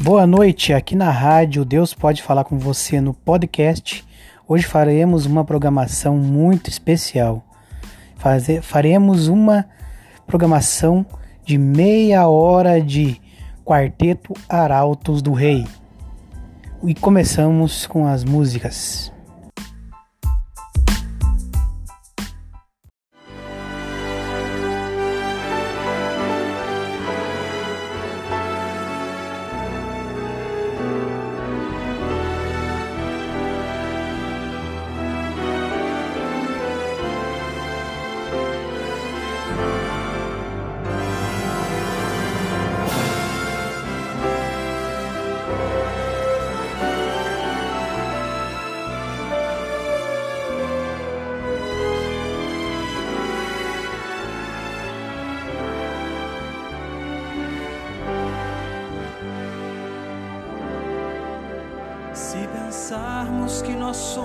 Boa noite, aqui na rádio Deus pode falar com você no podcast. Hoje faremos uma programação muito especial. Faremos uma programação de meia hora de Quarteto Arautos do Rei. E começamos com as músicas.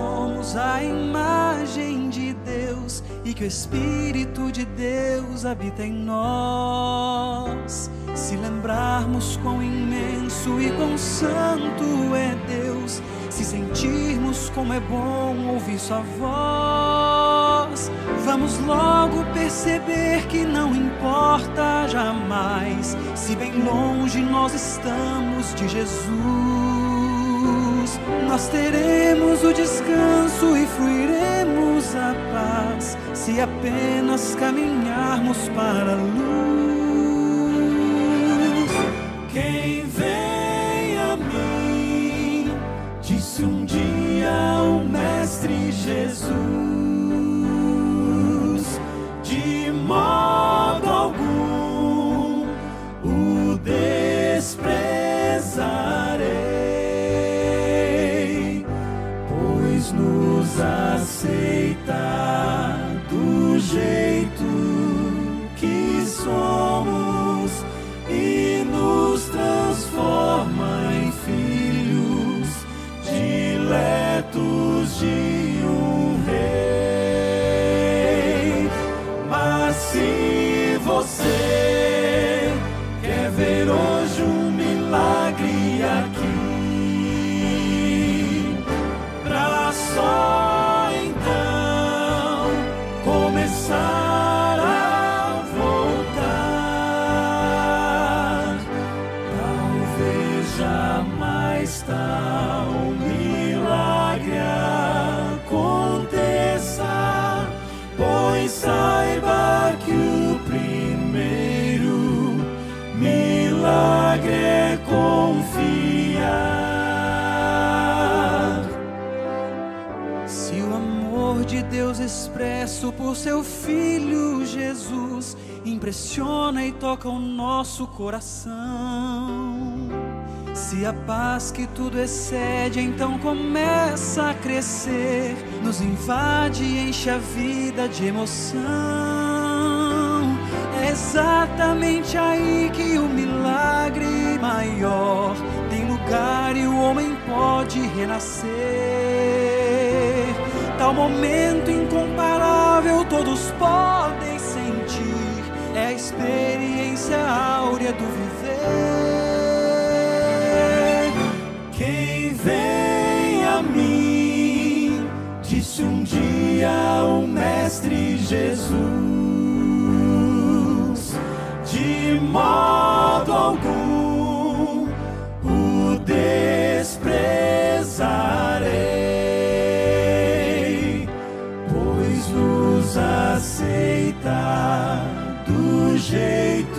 Somos a imagem de Deus e que o Espírito de Deus habita em nós, se lembrarmos quão imenso e quão santo é Deus, se sentirmos como é bom ouvir Sua voz, vamos logo perceber que não importa jamais se bem longe nós estamos de Jesus nós teremos o descanso e fruiremos a paz se apenas caminharmos para a luz. Quem vem a mim, disse um dia o Mestre Jesus. Expresso por seu Filho Jesus impressiona e toca o nosso coração. Se a paz que tudo excede então começa a crescer, nos invade e enche a vida de emoção. É exatamente aí que o milagre maior tem lugar e o homem pode renascer tal momento incomparável todos podem sentir. É a experiência áurea do viver. Quem vem a mim, disse um dia o Mestre Jesus, de modo algum o desprezarei. Do jeito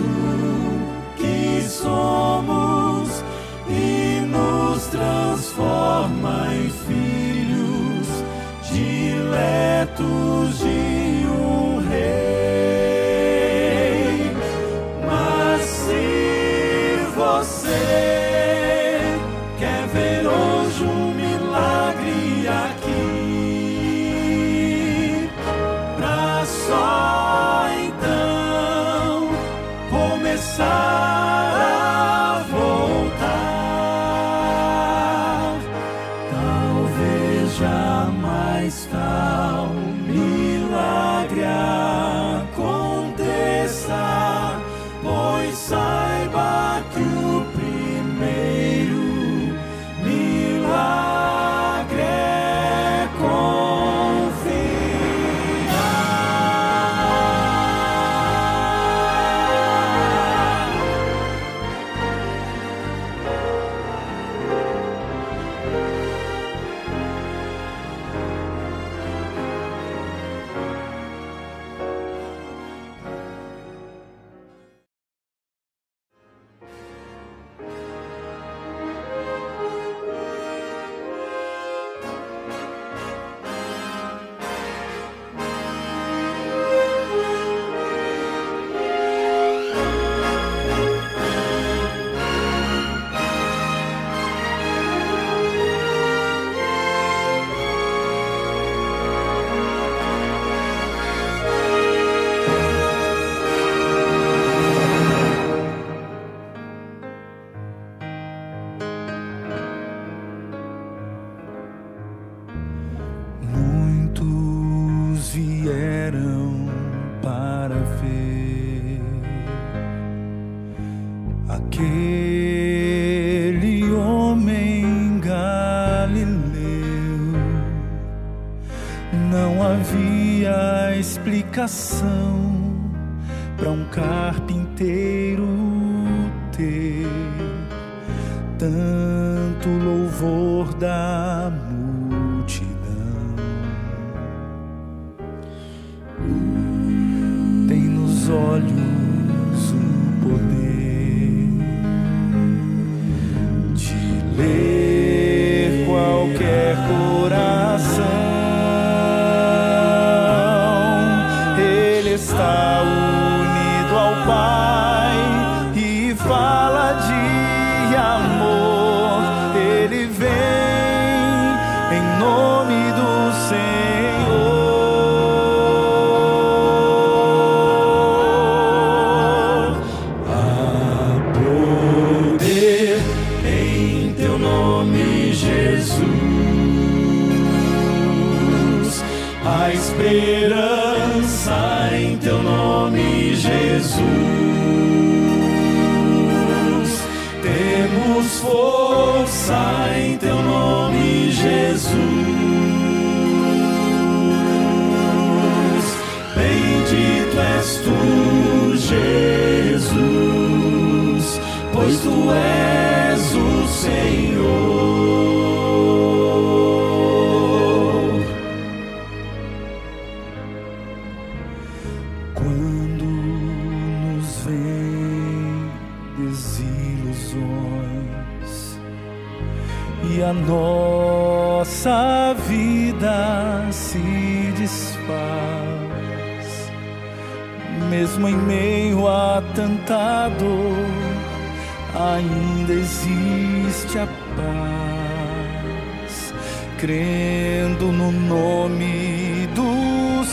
explicação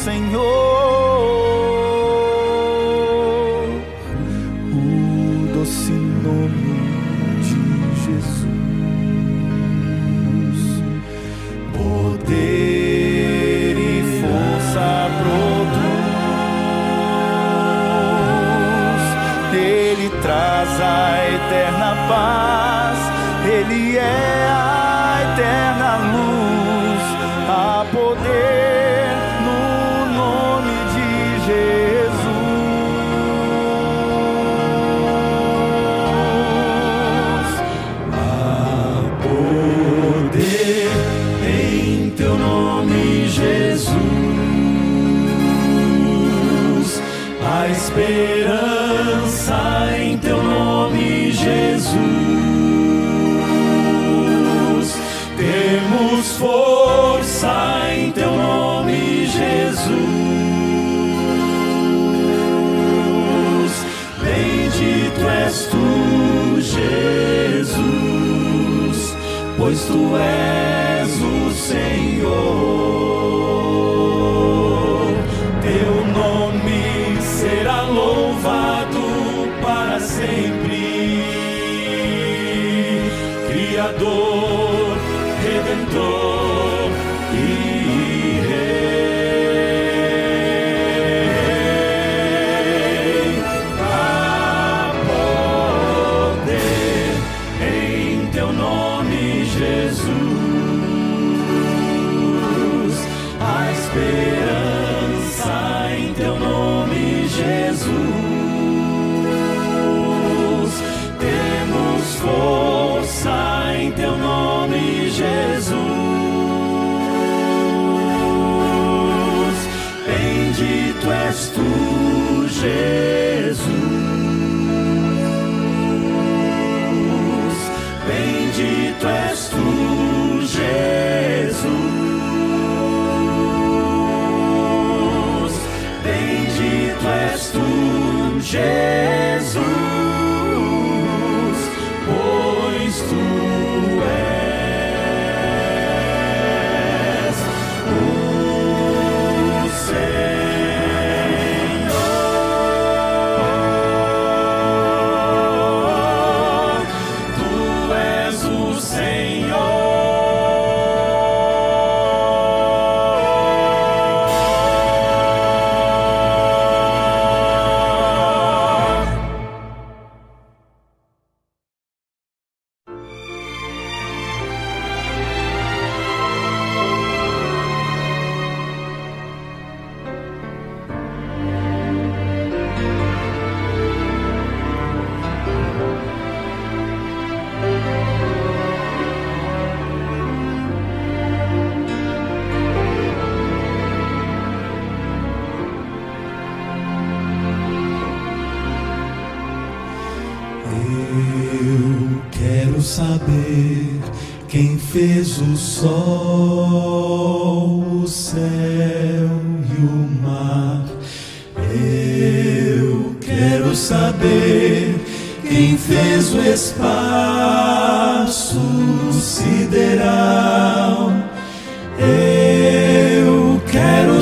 Senhor.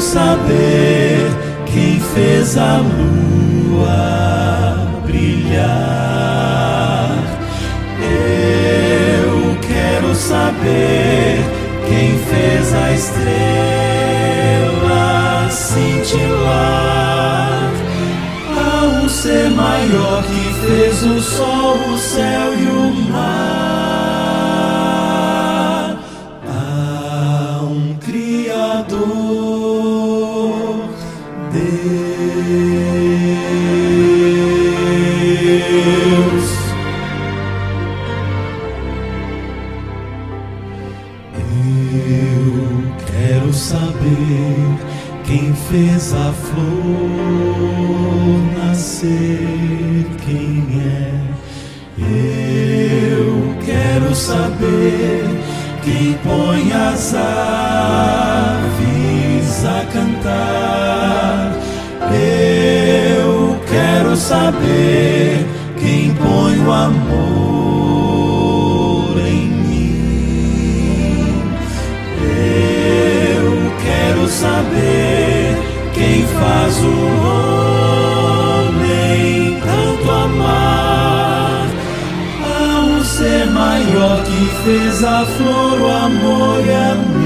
saber quem fez a lua brilhar. Eu quero saber quem fez a estrela cintilar. Há um ser maior que fez o sol, o céu e o mar. amor em mim. Eu quero saber quem faz o homem tanto amar a um ser maior que fez a flor, o amor e a luz.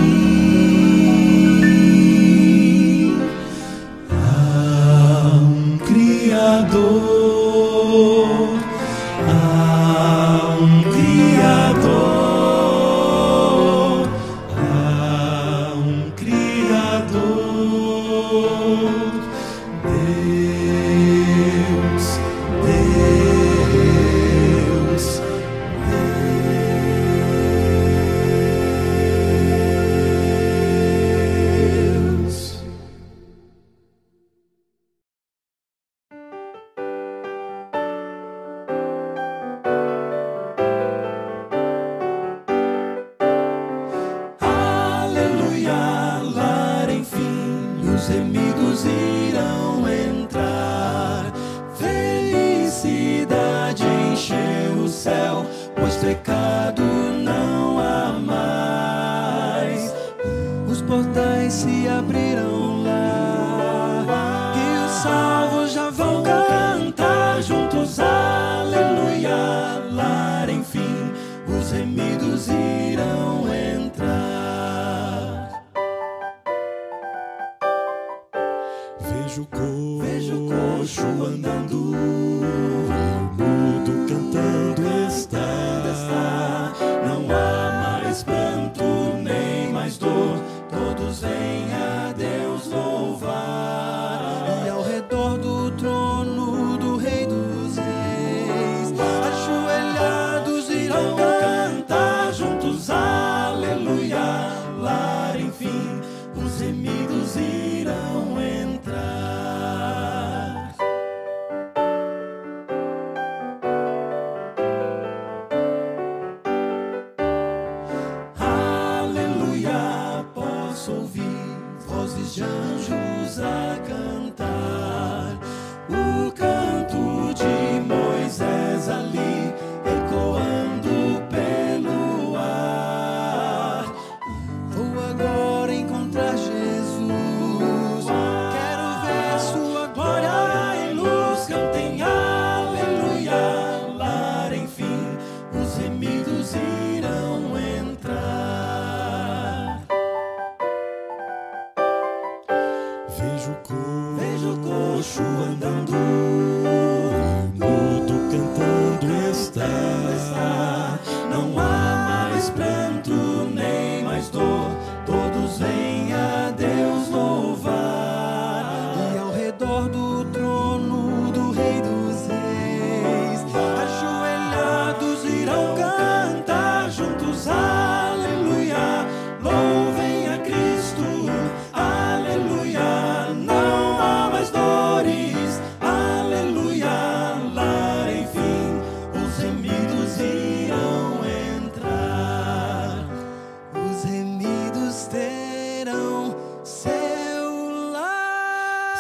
céu, pois pecado não há mais. Os portais se abriram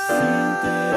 seu grande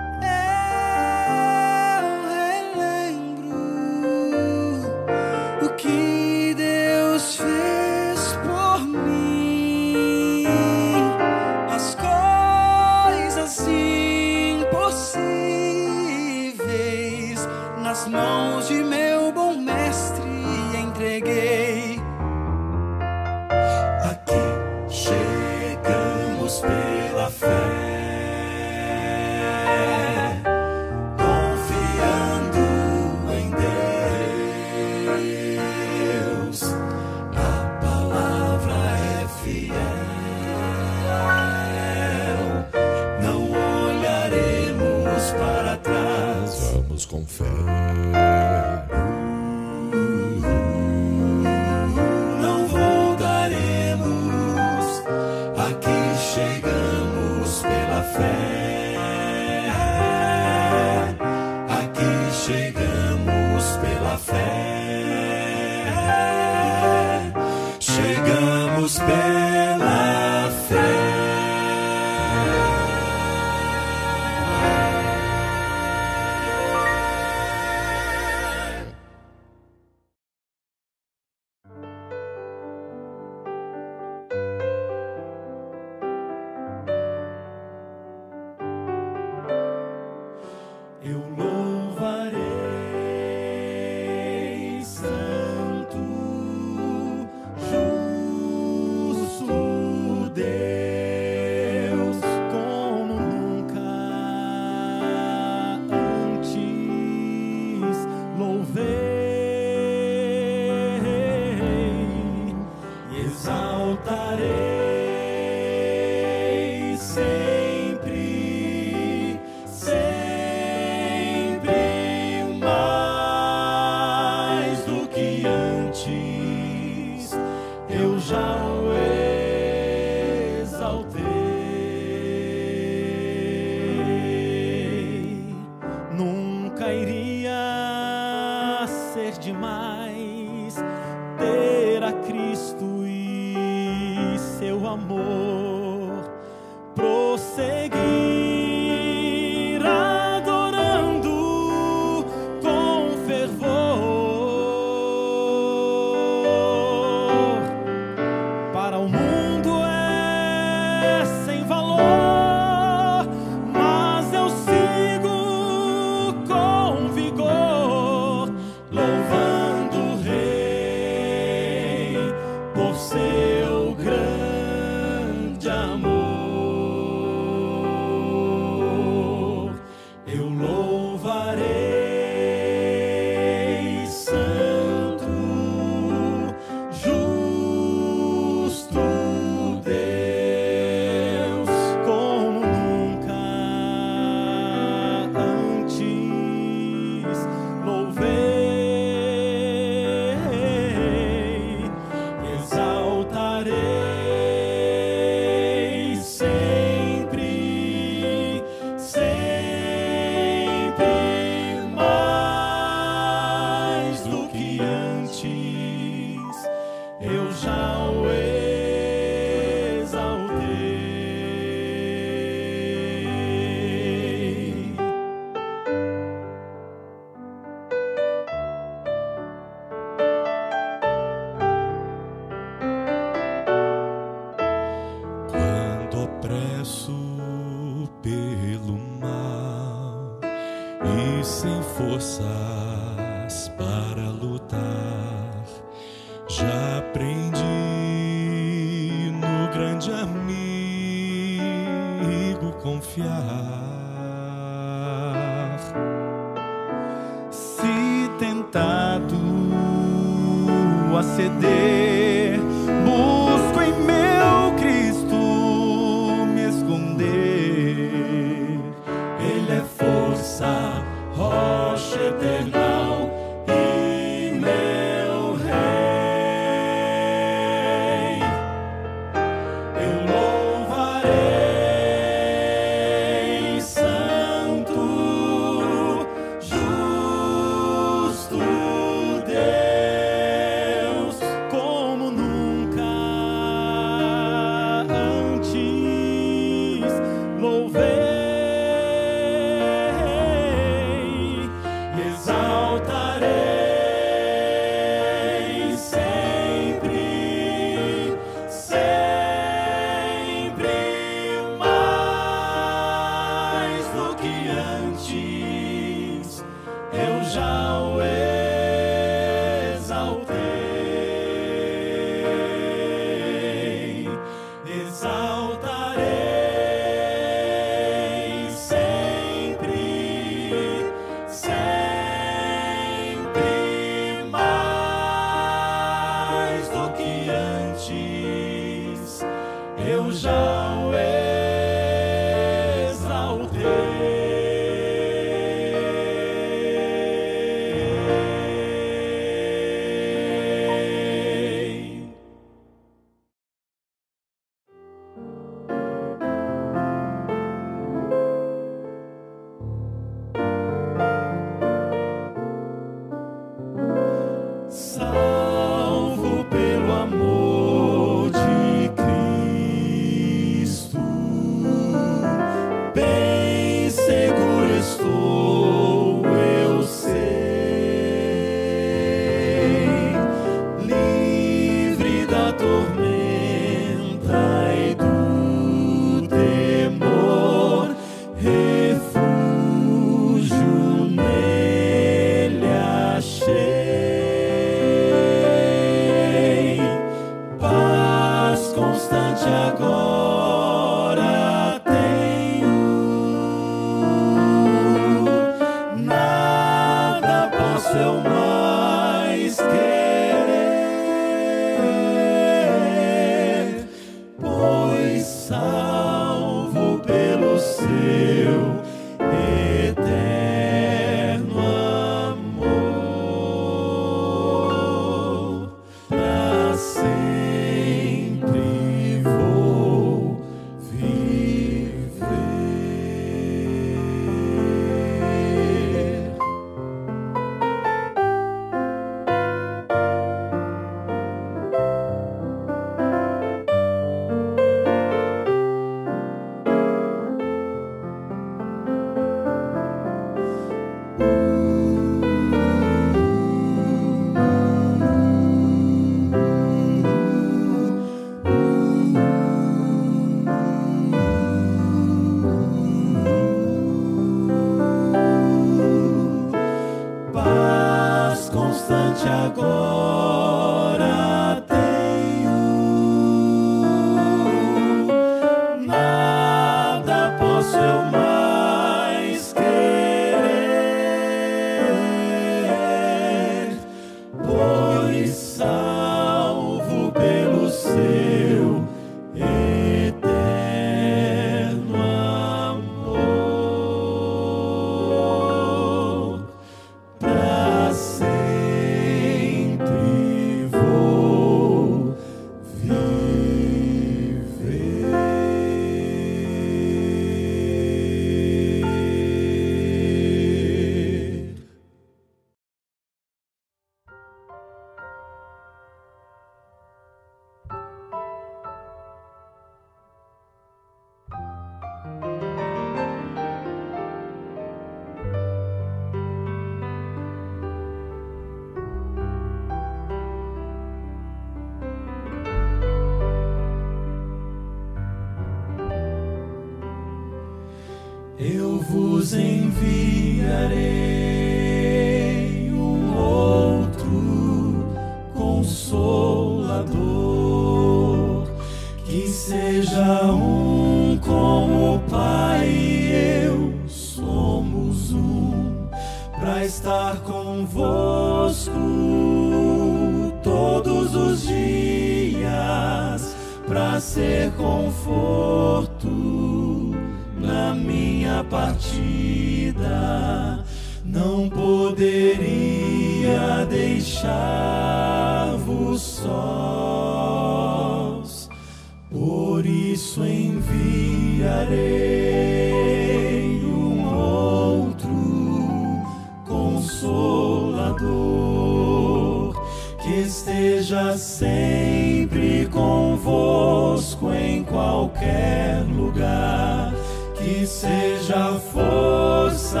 esteja sempre convosco em qualquer lugar, que seja força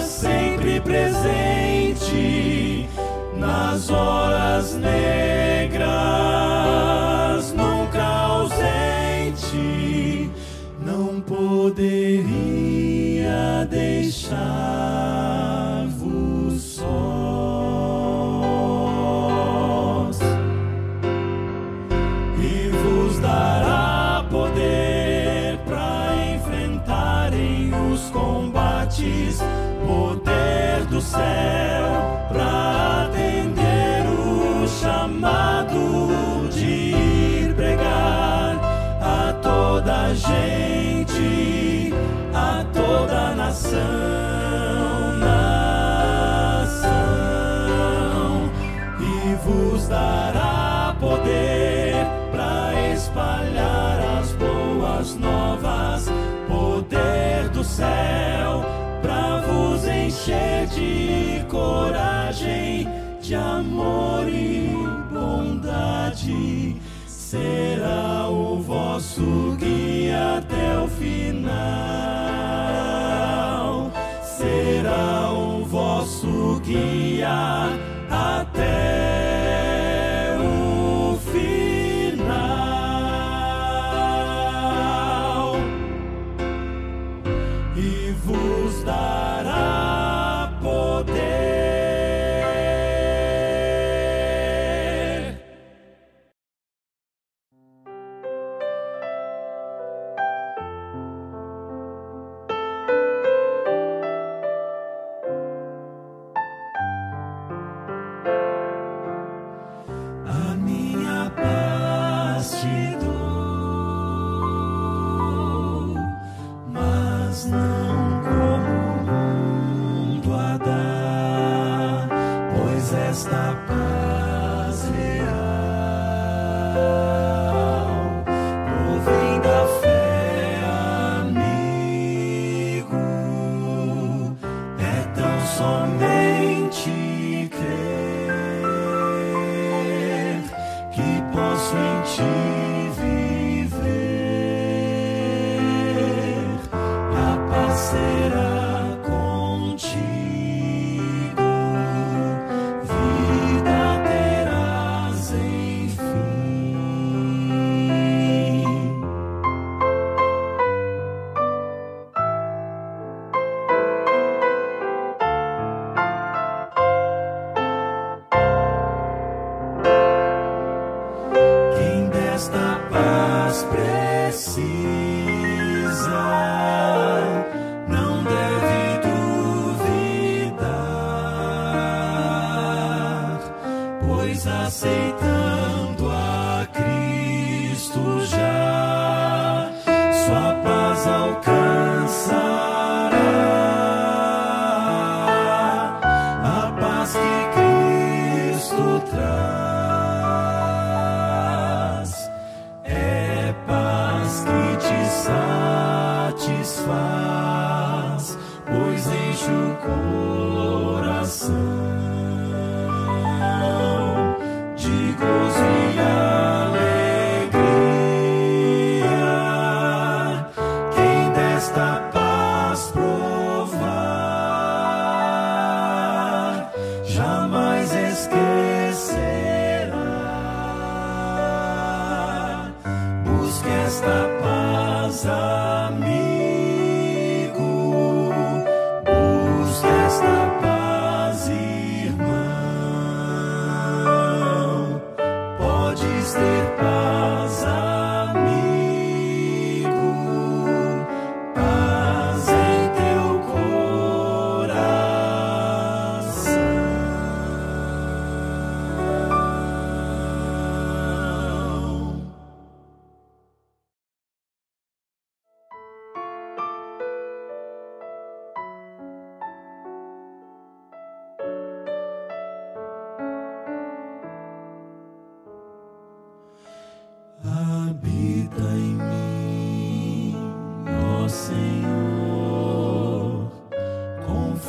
sempre presente nas horas negras encher de coragem, de amor e bondade. Será o vosso guia até o final. Será o vosso guia.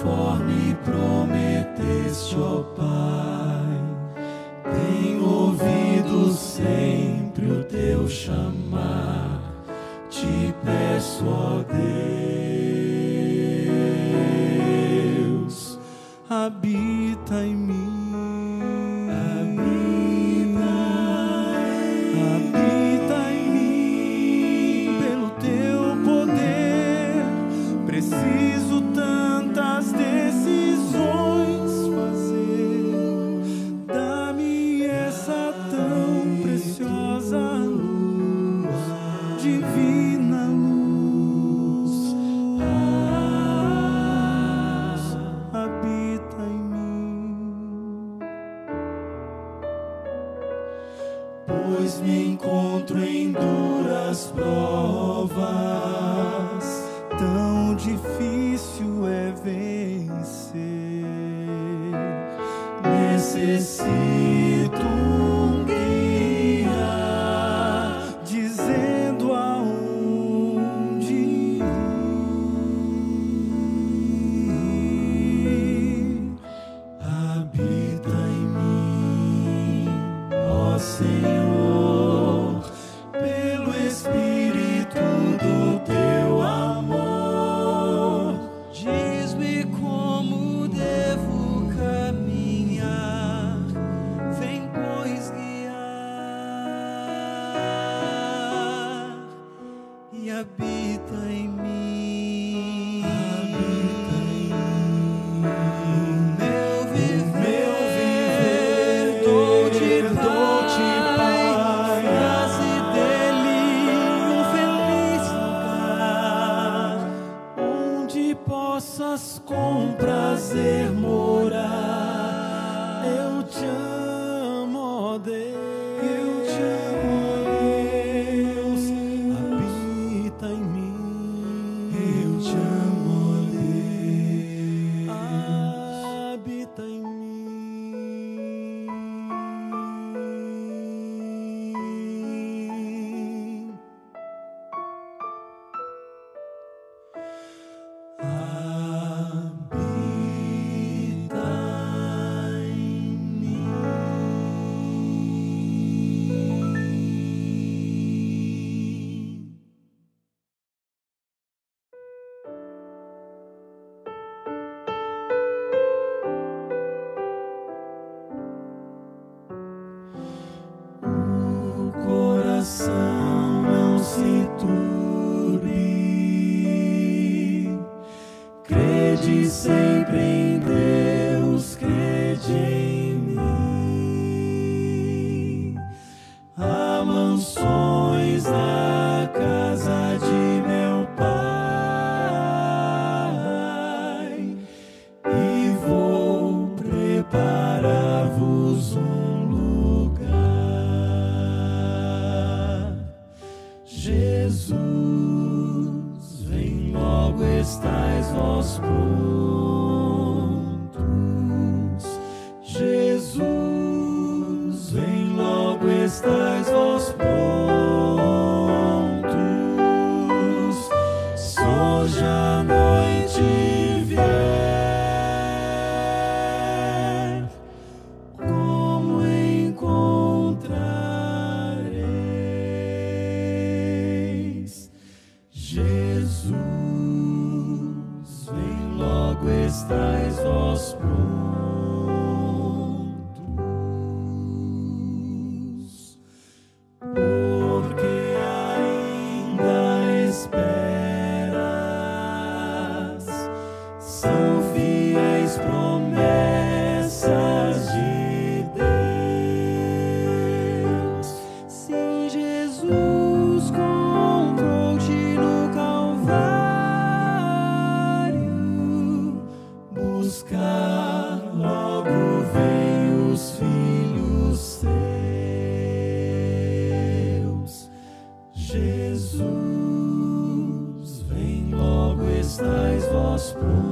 Conforme prometeste, ó Pai. Necessito vós prontos. whisper.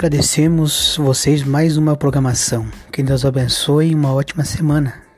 Agradecemos vocês mais uma programação. Que Deus abençoe e uma ótima semana.